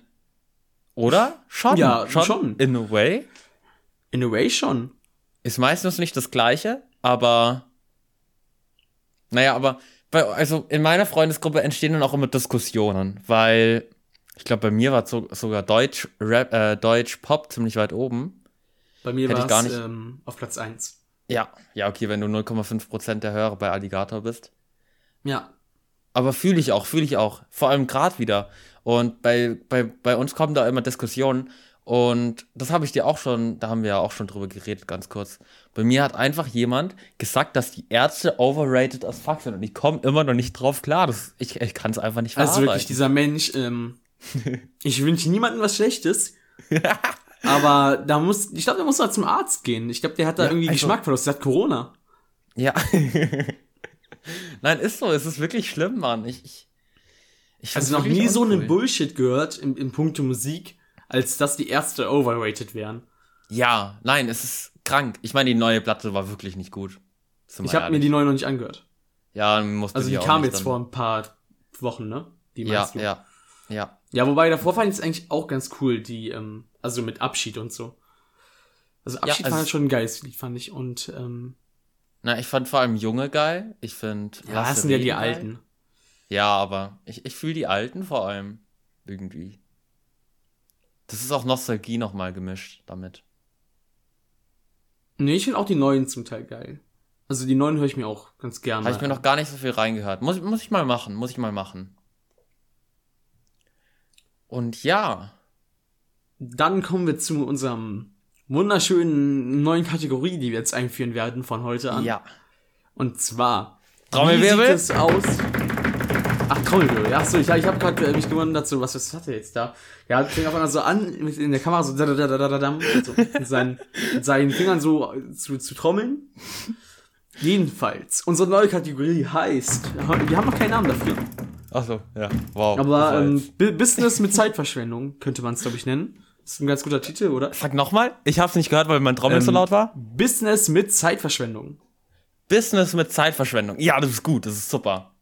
oder? Schon. Ja, schon. In a way. In a way schon. Ist meistens nicht das Gleiche, aber. Naja, aber. Bei, also in meiner Freundesgruppe entstehen dann auch immer Diskussionen, weil. Ich glaube, bei mir war so, sogar Deutsch, Rap, äh, Deutsch Pop ziemlich weit oben. Bei mir war es ähm, auf Platz 1. Ja, ja, okay, wenn du 0,5% der Hörer bei Alligator bist. Ja. Aber fühle ich auch, fühle ich auch. Vor allem gerade wieder. Und bei, bei, bei uns kommen da immer Diskussionen. Und das habe ich dir auch schon, da haben wir ja auch schon drüber geredet, ganz kurz. Bei mir hat einfach jemand gesagt, dass die Ärzte overrated as fuck sind. Und ich komme immer noch nicht drauf klar. Das, ich ich kann es einfach nicht Also verarbeiten. wirklich, dieser Mensch, ähm, ich wünsche niemandem was Schlechtes. aber da muss, ich glaube, der muss mal zum Arzt gehen. Ich glaube, der hat da Ja, irgendwie also- Geschmack verloren. Der hat Corona. Ja. Nein, ist so. Es ist wirklich schlimm, Mann. Ich, ich, ich Also noch nie so einen. Bullshit gehört im, im Punkto Musik, als dass die Ärzte overrated wären. Ja, nein, es ist krank. Ich meine, die neue Platte war wirklich nicht gut. Ich habe mir die neue noch nicht angehört. Ja, musste Also die auch kam jetzt dann- vor ein paar Wochen, ne? Die Ja, meinst du? ja, ja. Ja, wobei davor fand ich es eigentlich auch ganz cool, die, ähm, also mit Abschied und so. Also Abschied also- war halt schon ein geiles Lied, fand ich. Und ähm, Na, ich fand vor allem Junge geil. Ich finde. ja, das sind ja die alten. Ja, aber ich, ich fühle die alten vor allem irgendwie. Das ist auch Nostalgie nochmal gemischt damit. Nee, ich finde auch die neuen zum Teil geil. Also die neuen höre ich mir auch ganz gerne. Habe ich mir noch gar nicht so viel reingehört. Muss, muss ich mal machen, muss ich mal machen. Und ja, Dann kommen wir zu unserem wunderschönen neuen Kategorie, die wir jetzt einführen werden von heute an. ja. Und zwar. Trommelwirbel? Wie sieht es aus? Ach, Trommelwirbel. Ach so, ich, ich habe gerade äh, mich gewundert, so, was, was hat er jetzt da? Ja, fing auf einmal so an, mit in der Kamera so, da, da, da, da, da, da, und so mit, seinen, mit seinen Fingern so äh, zu, zu trommeln. Jedenfalls, unsere neue Kategorie heißt, wir haben noch keinen Namen dafür, Achso, ja. Wow. aber ähm, Business mit Zeitverschwendung könnte man es, glaube ich, nennen. Ist ein ganz guter Titel, oder? Sag nochmal, ich hab's nicht gehört, weil mein Trommel so Ähm, laut war. Business mit Zeitverschwendung. Business mit Zeitverschwendung. Ja, das ist gut, das ist super.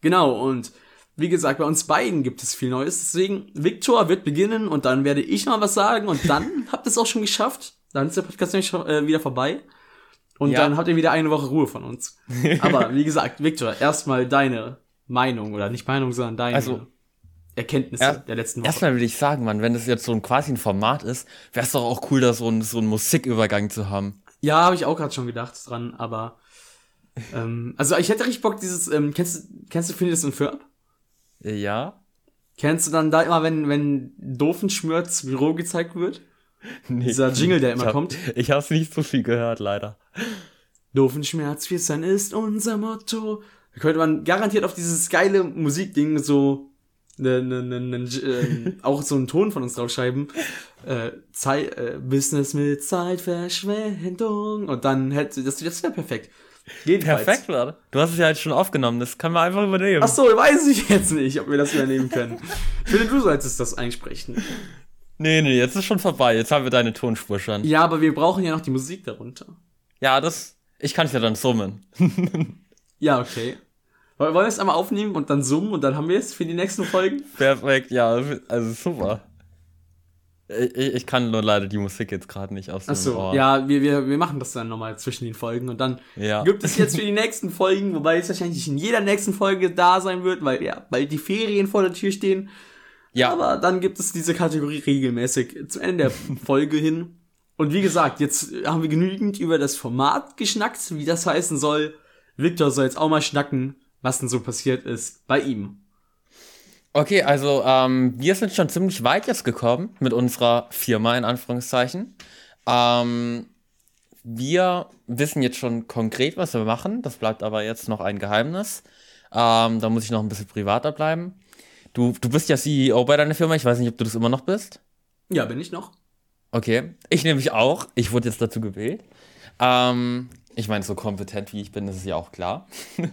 Genau, und wie gesagt, bei uns beiden gibt es viel Neues. Deswegen, Viktor wird beginnen und dann werde ich mal was sagen und dann habt ihr es auch schon geschafft. Dann ist der Podcast nämlich schon, äh, wieder vorbei. Und Ja. dann habt ihr wieder eine Woche Ruhe von uns. Aber wie gesagt, Viktor, erstmal deine Meinung oder nicht Meinung, sondern deine Also, Erkenntnisse erst- der letzten Woche. Erstmal will ich sagen, Mann, wenn das jetzt so ein quasi ein Format ist, wäre es doch auch cool, da so, ein, so einen Musikübergang zu haben. Ja, habe ich auch gerade schon gedacht dran, aber ähm, also ich hätte richtig Bock, dieses, ähm, kennst du, kennst du Phineas und Ferb? Ja? Kennst du dann da immer, wenn, wenn Doofenschmürz Büro gezeigt wird? Nee. Dieser Jingle, der immer ich hab, kommt. Ich hab's nicht so viel gehört, leider. Doofenschmerz, wie sein ist, unser Motto. Da könnte man garantiert auf dieses geile Musikding so ne, ne, ne, ne, äh, auch so einen Ton von uns draufschreiben. Äh, Zeit, äh, Business mit Zeitverschwendung. Und dann hätte das, das wäre perfekt. Jedenfalls. Perfekt, Leute. Du hast es ja jetzt schon aufgenommen, das kann man einfach übernehmen. Ach so, weiß ich jetzt nicht, ob wir das übernehmen können. Ich finde, du solltest das einsprechen. Nee, nee, jetzt ist schon vorbei. Jetzt haben wir deine Tonspur schon. Ja, aber wir brauchen ja noch die Musik darunter. Ja, das. Ich kann es ja dann summen. Ja, okay. Wollen wir es einmal aufnehmen und dann summen und dann haben wir es für die nächsten Folgen? Perfekt, ja, also super. Ich, ich kann nur leider die Musik jetzt gerade nicht aus dem Ach so, Ohr. ja, wir, wir, wir machen das dann nochmal zwischen den Folgen und dann Ja. gibt es jetzt für die nächsten Folgen, wobei es wahrscheinlich nicht in jeder nächsten Folge da sein wird, weil ja, weil die Ferien vor der Tür stehen. Ja, Aber dann gibt es diese Kategorie regelmäßig zum Ende der Folge hin. Und wie gesagt, jetzt haben wir genügend über das Format geschnackt, wie das heißen soll. Victor soll jetzt auch mal schnacken, was denn so passiert ist bei ihm. Okay, also ähm, wir sind schon ziemlich weit jetzt gekommen mit unserer Firma in Anführungszeichen. Ähm, wir wissen jetzt schon konkret, was wir machen. Das bleibt aber jetzt noch ein Geheimnis. Ähm, da muss ich noch ein bisschen privater bleiben. Du, du bist ja CEO bei deiner Firma. Ich weiß nicht, ob du das immer noch bist. Ja, bin ich noch? Okay, ich nämlich auch. Ich wurde jetzt dazu gewählt. Ähm, ich meine, so kompetent wie ich bin, ist es ja auch klar.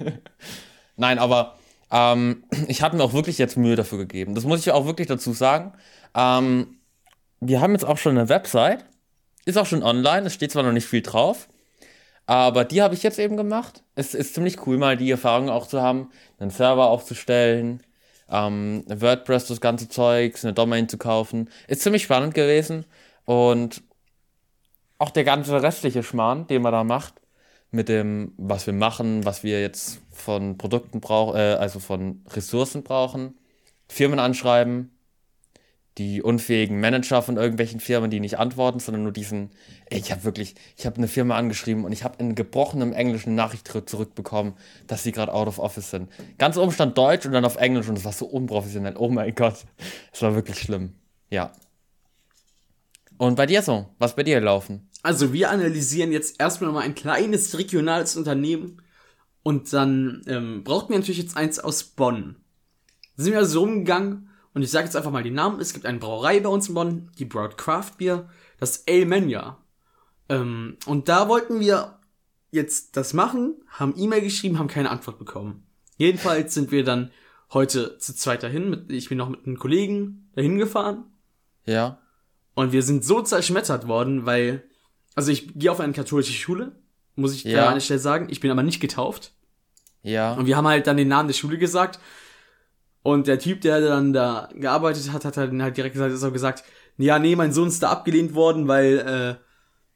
Nein, aber Ähm, ich habe mir auch wirklich jetzt Mühe dafür gegeben. Das muss ich auch wirklich dazu sagen. Ähm, wir haben jetzt auch schon eine Website. Ist auch schon online. Es steht zwar noch nicht viel drauf. Aber die habe ich jetzt eben gemacht. Es ist ziemlich cool, mal die Erfahrung auch zu haben, einen Server aufzustellen, ähm, WordPress, das ganze Zeugs, eine Domain zu kaufen. Ist ziemlich spannend gewesen. Und auch der ganze restliche Schmarrn, den man da macht, mit dem, was wir machen, was wir jetzt von Produkten brauchen, äh, also von Ressourcen brauchen, Firmen anschreiben, die unfähigen Manager von irgendwelchen Firmen, die nicht antworten, sondern nur diesen, ey, ich habe wirklich, ich habe eine Firma angeschrieben und ich habe in gebrochenem Englisch eine Nachricht zurückbekommen, dass sie gerade out of office sind. Ganz oben stand Deutsch und dann auf Englisch und es war so unprofessionell. Oh mein Gott, es war wirklich schlimm. Ja. Und bei dir so? Was bei dir laufen? Also wir analysieren jetzt erstmal mal ein kleines regionales Unternehmen und dann ähm, braucht man natürlich jetzt eins aus Bonn. Sind wir also rumgegangen und ich sage jetzt einfach mal die Namen. Es gibt eine Brauerei bei uns in Bonn, die Broad Craft Beer, das Ale Mania. Ähm, und da wollten wir jetzt das machen, haben E-Mail geschrieben, haben keine Antwort bekommen. Jedenfalls sind wir dann heute zu zweit dahin. Mit, ich bin noch mit einem Kollegen dahin gefahren. Ja. Und wir sind so zerschmettert worden, weil, also ich gehe auf eine katholische Schule, muss ich Ja. da an der Stelle sagen. Ich bin aber nicht getauft. Ja. Und wir haben halt dann den Namen der Schule gesagt. Und der Typ, der dann da gearbeitet hat, hat dann halt direkt gesagt, so gesagt, ja, nee, mein Sohn ist da abgelehnt worden, weil äh,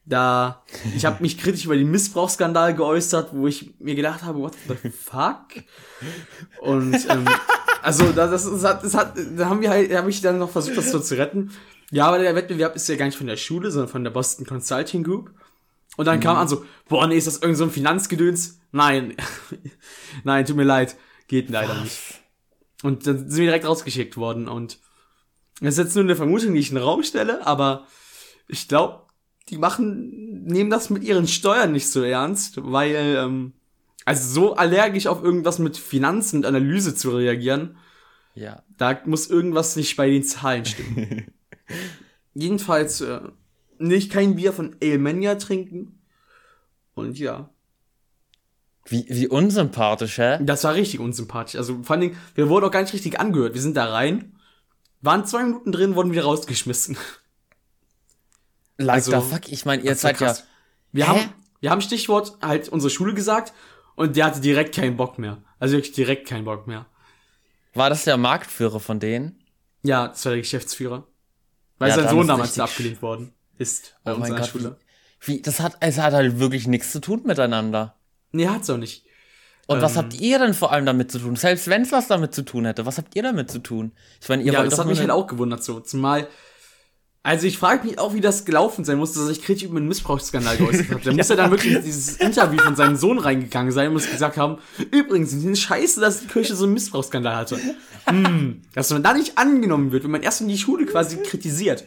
da ich habe mich kritisch über den Missbrauchsskandal geäußert, wo ich mir gedacht habe, what the fuck? Und ähm, also das, das, das hat, das hat, da haben wir halt, habe ich dann noch versucht, das so zu retten. Ja, aber der Wettbewerb ist ja gar nicht von der Schule, sondern von der Boston Consulting Group. Und dann kam an so, boah, nee, ist das irgend so ein Finanzgedöns? Nein. Nein, tut mir leid. Geht leider nicht. Und dann sind wir direkt rausgeschickt worden. Und das ist jetzt nur eine Vermutung, die ich in den Raum stelle, aber ich glaube, die machen, nehmen das mit ihren Steuern nicht so ernst, weil, ähm, also so allergisch auf irgendwas mit Finanzen und Analyse zu reagieren, Ja. da muss irgendwas nicht bei den Zahlen stimmen. Jedenfalls äh, nicht kein Bier von Alemania trinken. Und ja, Wie, wie unsympathisch, hä? das war richtig unsympathisch. Also vor allen Dingen, wir wurden auch gar nicht richtig angehört. Wir sind da rein, waren zwei Minuten drin, wurden wieder rausgeschmissen. Like Also, the fuck? Ich meine, ihr seid ja. Wir Hä? haben, wir haben Stichwort halt unsere Schule gesagt und der hatte direkt keinen Bock mehr. Also wirklich direkt keinen Bock mehr. War das der Marktführer von denen? Ja, das war der Geschäftsführer. Weil Ja, sein Sohn damals abgelehnt worden ist bei Oh uns an der. Schule. Wie, das hat, es hat halt wirklich nichts zu tun miteinander. Nee, hat's auch nicht. Und was Ähm. habt ihr denn vor allem damit zu tun? Selbst wenn es was damit zu tun hätte, was habt ihr damit zu tun? Ich meine, ihr ja, wollt das doch hat mich halt auch gewundert so. Zumal, also ich frage mich auch, wie das gelaufen sein muss, dass sich kritisch über einen Missbrauchsskandal geäußert hat. Da muss er dann wirklich in dieses Interview von seinem Sohn reingegangen sein und muss gesagt haben, übrigens, es ist scheiße, dass die Kirche so einen Missbrauchsskandal hatte. Hm, dass man da nicht angenommen wird, wenn man erst in die Schule quasi kritisiert.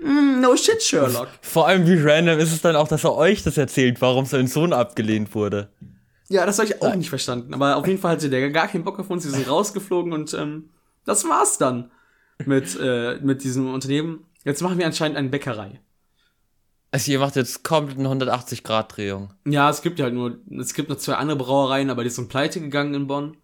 Hm, no shit, Sherlock. Vor allem, wie random ist es dann auch, dass er euch das erzählt, warum sein Sohn abgelehnt wurde. Ja, das habe ich auch nicht verstanden. Aber auf jeden Fall hatte der gar keinen Bock auf uns. Wir sind rausgeflogen und ähm, das war's dann mit, äh, mit diesem Unternehmen. Jetzt machen wir anscheinend eine Bäckerei. Also ihr macht jetzt komplett eine 180-Grad-Drehung. Ja, es gibt ja halt nur, es gibt noch zwei andere Brauereien, aber die sind pleite gegangen in Bonn.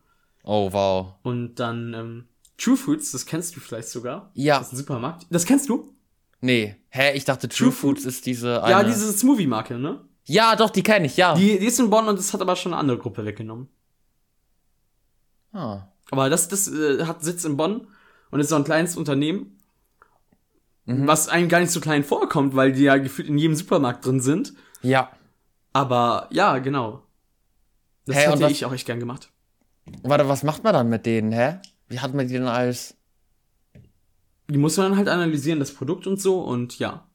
Oh, wow. Und dann ähm, True Foods, das kennst du vielleicht sogar. Ja. Das ist ein Supermarkt. Das kennst du? Nee. Hä, ich dachte, True, True Food. Foods ist diese Ja, eine. diese Smoothie-Marke, ne? Ja, doch, die kenne ich, ja. Die, die ist in Bonn und das hat aber schon eine andere Gruppe weggenommen. Ah. Aber das, das äh, hat Sitz in Bonn und ist so ein kleines Unternehmen, Mhm. was einem gar nicht so klein vorkommt, weil die ja gefühlt in jedem Supermarkt drin sind. Ja. Aber ja, genau. Das und hätte was- ich auch echt gern gemacht. Warte, was macht man dann mit denen, hä? Wie hat man die denn als. Die muss man dann halt analysieren, das Produkt und so und ja.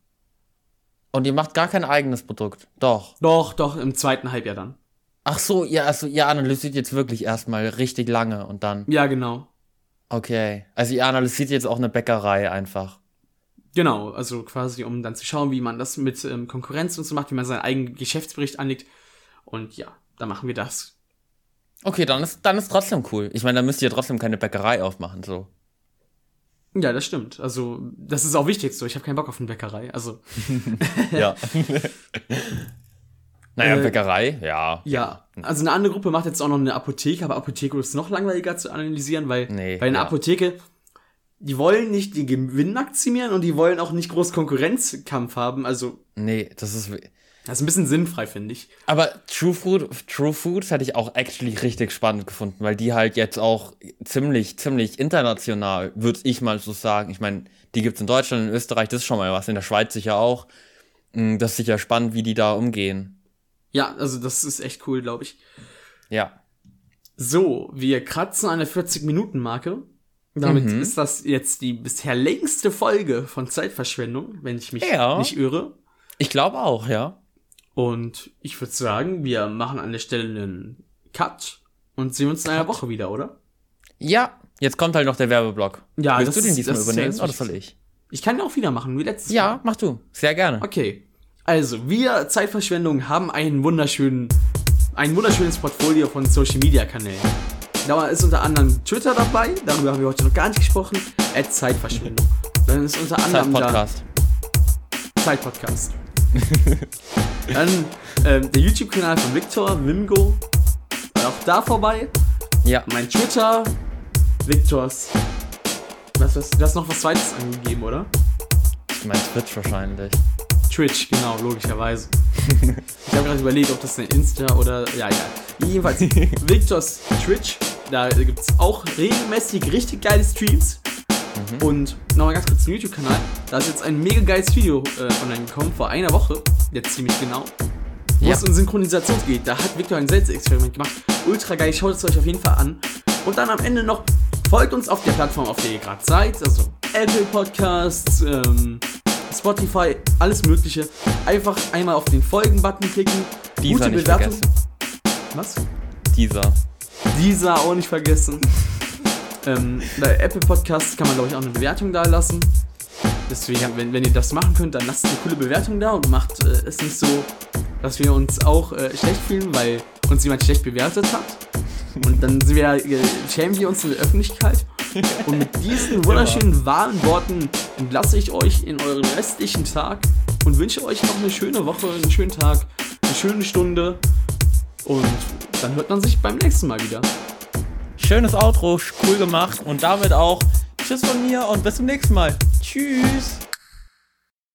Und ihr macht gar kein eigenes Produkt. Doch. Doch, doch, im zweiten Halbjahr dann. Ach so, ihr, also ihr analysiert jetzt wirklich erstmal richtig lange und dann. Ja, genau. Okay. Also ihr analysiert jetzt auch eine Bäckerei einfach. Genau, also quasi, um dann zu schauen, wie man das mit ähm, Konkurrenz und so macht, wie man seinen eigenen Geschäftsbericht anlegt. Und ja, da machen wir das. Okay, dann ist, dann ist trotzdem cool. Ich meine, dann müsst ihr trotzdem keine Bäckerei aufmachen, so. Ja, das stimmt. Also, das ist auch wichtig so. Ich habe keinen Bock auf eine Bäckerei. Also, Ja. naja, Äh, Bäckerei, ja. ja. Also eine andere Gruppe macht jetzt auch noch eine Apotheke, aber Apotheke ist noch langweiliger zu analysieren, weil Nee, bei einer ja. Apotheke, die wollen nicht den Gewinn maximieren und die wollen auch nicht groß Konkurrenzkampf haben. Also, Nee, das ist. das ist ein bisschen sinnfrei, finde ich. Aber True Food, True Food hätte ich auch actually richtig spannend gefunden, weil die halt jetzt auch ziemlich, ziemlich international, würde ich mal so sagen. Ich meine, die gibt's in Deutschland, in Österreich, das ist schon mal was, in der Schweiz sicher auch. Mm, Das ist sicher spannend, wie die da umgehen. Ja, also das ist echt cool, glaube ich. Ja. So, wir kratzen eine 40-Minuten-Marke. Damit Mhm. ist das jetzt die bisher längste Folge von Zeitverschwendung, wenn ich mich Ja. nicht irre. Ich glaube auch, ja. Und ich würde sagen, wir machen an der Stelle einen Cut und sehen uns in einer Woche wieder, oder? Ja, jetzt kommt halt noch der Werbeblock. Ja, Willst das du den diesmal das ja übernehmen das oder soll ich? Ich kann ja auch wieder machen, wie letztes Mal. Ja, mach du. Sehr gerne. Okay. Also, wir Zeitverschwendung haben einen wunderschönen, ein wunderschönes Portfolio von Social Media Kanälen. Da ist unter anderem Twitter dabei, darüber haben wir heute noch gar nicht gesprochen, at Zeitverschwendung. Dann ist unter anderem da Zeit-Podcast. Zeitpodcast. Dann ähm, der YouTube-Kanal von Victor, Wimgo, auch da vorbei. Ja. Mein Twitter, Victors. Was, was, du hast noch was zweites angegeben, oder? Ich mein Twitch wahrscheinlich. Twitch, genau, logischerweise. ich habe gerade überlegt, ob das eine Insta oder. Ja, ja. Jedenfalls, Victors Twitch, da gibt es auch regelmäßig richtig geile Streams. Und nochmal ganz kurz zum YouTube-Kanal. Da ist jetzt ein mega geiles Video äh, online gekommen, vor einer Woche, jetzt ziemlich genau. Wo Ja. es um Synchronisation geht. Da hat Victor ein Selbstexperiment gemacht. Ultra geil, schaut es euch auf jeden Fall an. Und dann am Ende noch, folgt uns auf der Plattform, auf der ihr gerade seid. Also Apple Podcasts, ähm, Spotify, alles Mögliche. Einfach einmal auf den Folgen-Button klicken. Dieser nicht Bewertung. vergessen. Was? Dieser. Dieser auch nicht vergessen. ähm, bei Apple Podcasts kann man, glaube ich, auch eine Bewertung da lassen. Deswegen, wenn, wenn ihr das machen könnt, dann lasst eine coole Bewertung da und macht äh, es nicht so, dass wir uns auch äh, schlecht fühlen, weil uns jemand schlecht bewertet hat. Und dann sind wir, äh, schämen wir uns in der Öffentlichkeit. Und mit diesen wunderschönen, warmen Worten entlasse ich euch in euren restlichen Tag und wünsche euch noch eine schöne Woche, einen schönen Tag, eine schöne Stunde. Und dann hört man sich beim nächsten Mal wieder. Schönes Outro, cool gemacht und damit auch Tschüss von mir und bis zum nächsten Mal. Tschüss.